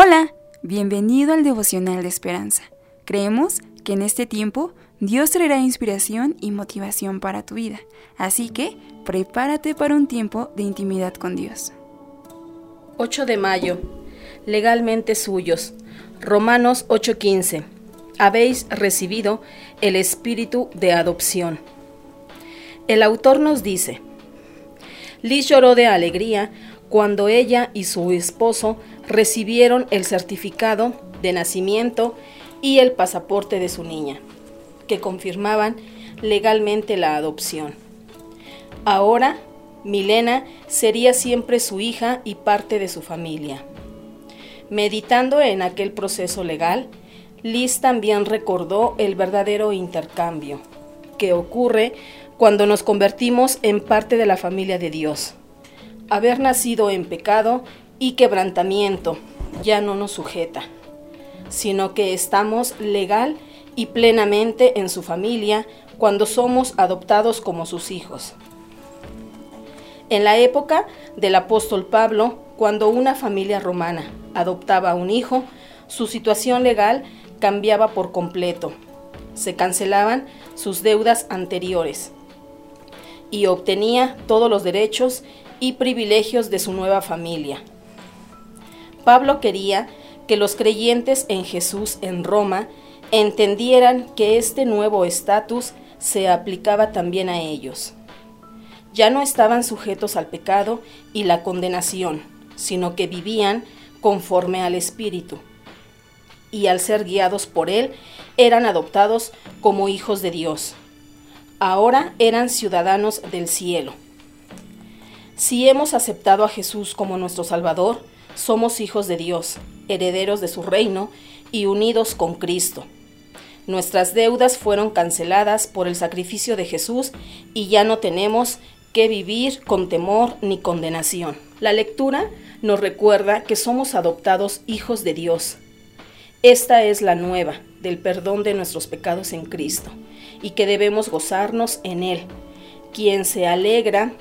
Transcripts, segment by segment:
Hola, bienvenido al devocional de esperanza. Creemos que en este tiempo Dios traerá inspiración y motivación para tu vida, así que prepárate para un tiempo de intimidad con Dios. 8 de mayo. Legalmente suyos. Romanos 8:15. Habéis recibido el espíritu de adopción. El autor nos dice, Liz lloró de alegría cuando ella y su esposo recibieron el certificado de nacimiento y el pasaporte de su niña, que confirmaban legalmente la adopción. Ahora, Milena sería siempre su hija y parte de su familia. Meditando en aquel proceso legal, Liz también recordó el verdadero intercambio que ocurre cuando nos convertimos en parte de la familia de Dios. Haber nacido en pecado y quebrantamiento ya no nos sujeta, sino que estamos legal y plenamente en su familia cuando somos adoptados como sus hijos. En la época del apóstol Pablo, cuando una familia romana adoptaba a un hijo, su situación legal cambiaba por completo. Se cancelaban sus deudas anteriores y obtenía todos los derechos y privilegios de su nueva familia. Pablo quería que los creyentes en Jesús en Roma entendieran que este nuevo estatus se aplicaba también a ellos. Ya no estaban sujetos al pecado y la condenación, sino que vivían conforme al Espíritu. Y al ser guiados por Él, eran adoptados como hijos de Dios. Ahora eran ciudadanos del cielo. Si hemos aceptado a Jesús como nuestro Salvador, somos hijos de Dios, herederos de su reino y unidos con Cristo. Nuestras deudas fueron canceladas por el sacrificio de Jesús y ya no tenemos que vivir con temor ni condenación. La lectura nos recuerda que somos adoptados hijos de Dios. Esta es la nueva del perdón de nuestros pecados en Cristo y que debemos gozarnos en Él, quien se alegra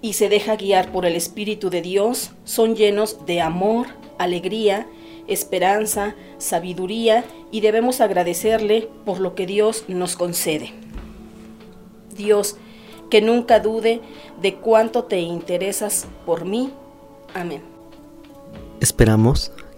y se deja guiar por el Espíritu de Dios, son llenos de amor, alegría, esperanza, sabiduría y debemos agradecerle por lo que Dios nos concede. Dios, que nunca dude de cuánto te interesas por mí. Amén. Esperamos